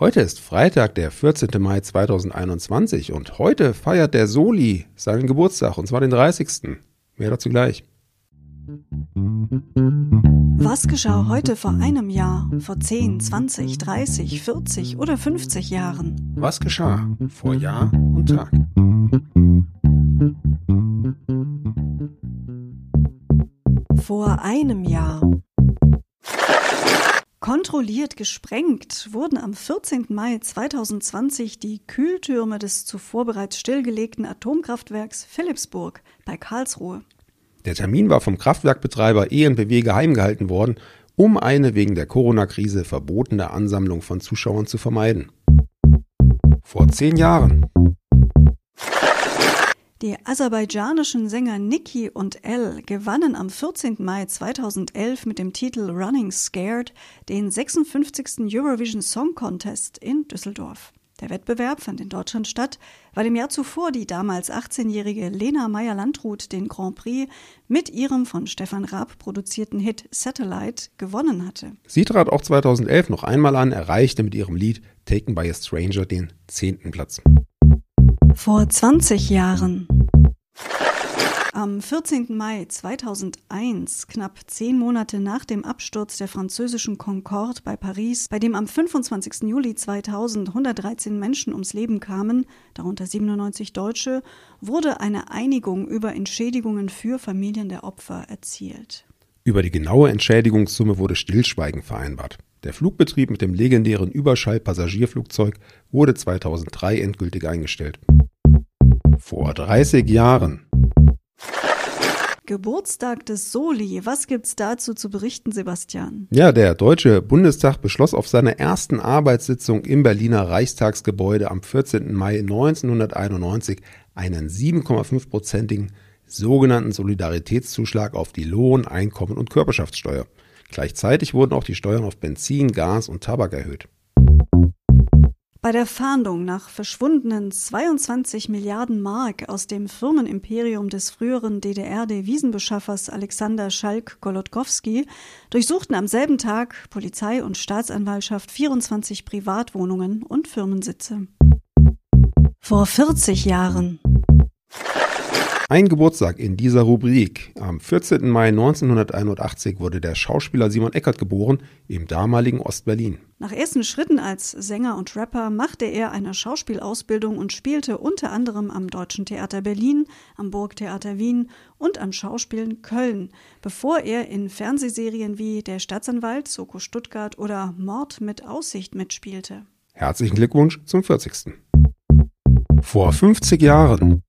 Heute ist Freitag, der 14. Mai 2021 und heute feiert der Soli seinen Geburtstag und zwar den 30. Mehr dazu gleich. Was geschah heute vor einem Jahr, vor 10, 20, 30, 40 oder 50 Jahren? Was geschah vor Jahr und Tag? Vor einem Jahr. Kontrolliert gesprengt wurden am 14. Mai 2020 die Kühltürme des zuvor bereits stillgelegten Atomkraftwerks Philipsburg bei Karlsruhe. Der Termin war vom Kraftwerkbetreiber ENBW geheim gehalten worden, um eine wegen der Corona-Krise verbotene Ansammlung von Zuschauern zu vermeiden. Vor zehn Jahren die aserbaidschanischen Sänger Niki und El gewannen am 14. Mai 2011 mit dem Titel Running Scared den 56. Eurovision Song Contest in Düsseldorf. Der Wettbewerb fand in Deutschland statt, weil im Jahr zuvor die damals 18-jährige Lena Meyer-Landrut den Grand Prix mit ihrem von Stefan Raab produzierten Hit Satellite gewonnen hatte. Sie trat auch 2011 noch einmal an, erreichte mit ihrem Lied Taken by a Stranger den zehnten Platz. Vor 20 Jahren. Am 14. Mai 2001, knapp zehn Monate nach dem Absturz der französischen Concorde bei Paris, bei dem am 25. Juli 2000 113 Menschen ums Leben kamen, darunter 97 Deutsche, wurde eine Einigung über Entschädigungen für Familien der Opfer erzielt. Über die genaue Entschädigungssumme wurde Stillschweigen vereinbart. Der Flugbetrieb mit dem legendären Überschall-Passagierflugzeug wurde 2003 endgültig eingestellt. Vor 30 Jahren. Geburtstag des Soli. Was gibt's dazu zu berichten, Sebastian? Ja, der Deutsche Bundestag beschloss auf seiner ersten Arbeitssitzung im Berliner Reichstagsgebäude am 14. Mai 1991 einen 7,5-prozentigen sogenannten Solidaritätszuschlag auf die Lohn-, Einkommen- und Körperschaftssteuer. Gleichzeitig wurden auch die Steuern auf Benzin, Gas und Tabak erhöht. Bei der Fahndung nach verschwundenen 22 Milliarden Mark aus dem Firmenimperium des früheren DDR-Devisenbeschaffers Alexander Schalk-Golodkowski durchsuchten am selben Tag Polizei und Staatsanwaltschaft 24 Privatwohnungen und Firmensitze. Vor 40 Jahren ein Geburtstag in dieser Rubrik. Am 14. Mai 1981 wurde der Schauspieler Simon Eckert geboren, im damaligen Ostberlin. Nach ersten Schritten als Sänger und Rapper machte er eine Schauspielausbildung und spielte unter anderem am Deutschen Theater Berlin, am Burgtheater Wien und am Schauspielen Köln, bevor er in Fernsehserien wie Der Staatsanwalt, Soko Stuttgart oder Mord mit Aussicht mitspielte. Herzlichen Glückwunsch zum 40. Vor 50 Jahren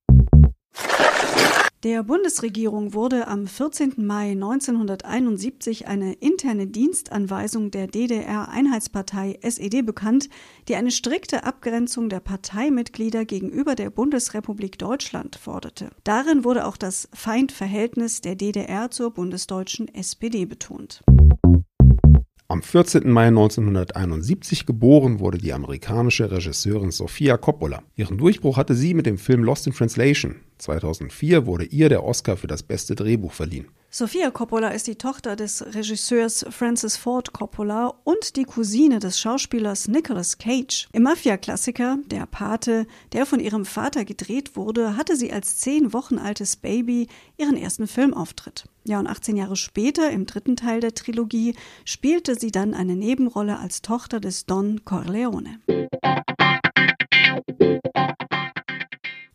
der Bundesregierung wurde am 14. Mai 1971 eine interne Dienstanweisung der DDR-Einheitspartei SED bekannt, die eine strikte Abgrenzung der Parteimitglieder gegenüber der Bundesrepublik Deutschland forderte. Darin wurde auch das Feindverhältnis der DDR zur bundesdeutschen SPD betont. Am 14. Mai 1971 geboren wurde die amerikanische Regisseurin Sofia Coppola. Ihren Durchbruch hatte sie mit dem Film Lost in Translation. 2004 wurde ihr der Oscar für das beste Drehbuch verliehen. Sofia Coppola ist die Tochter des Regisseurs Francis Ford Coppola und die Cousine des Schauspielers Nicolas Cage. Im Mafia-Klassiker Der Pate, der von ihrem Vater gedreht wurde, hatte sie als zehn Wochen altes Baby ihren ersten Filmauftritt. Ja, und 18 Jahre später, im dritten Teil der Trilogie, spielte sie dann eine Nebenrolle als Tochter des Don Corleone.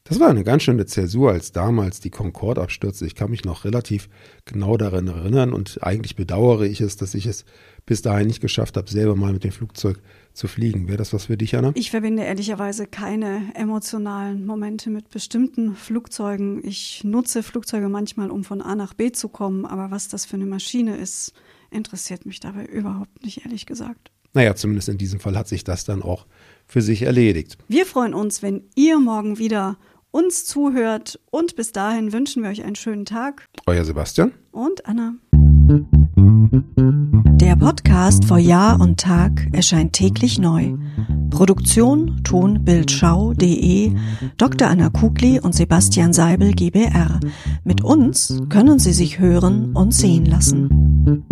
Das war eine ganz schöne Zäsur, als damals die Concorde abstürzte. Ich kann mich noch relativ genau daran erinnern und eigentlich bedauere ich es, dass ich es bis dahin nicht geschafft habe, selber mal mit dem Flugzeug zu fliegen. Wäre das was für dich, Anna? Ich verbinde ehrlicherweise keine emotionalen Momente mit bestimmten Flugzeugen. Ich nutze Flugzeuge manchmal, um von A nach B zu kommen, aber was das für eine Maschine ist, interessiert mich dabei überhaupt nicht, ehrlich gesagt. Naja, zumindest in diesem Fall hat sich das dann auch für sich erledigt. Wir freuen uns, wenn ihr morgen wieder uns zuhört. Und bis dahin wünschen wir euch einen schönen Tag. Euer Sebastian und Anna. Der Podcast vor Jahr und Tag erscheint täglich neu. Produktion tonbildschau.de Dr. Anna Kugli und Sebastian Seibel GBR. Mit uns können Sie sich hören und sehen lassen.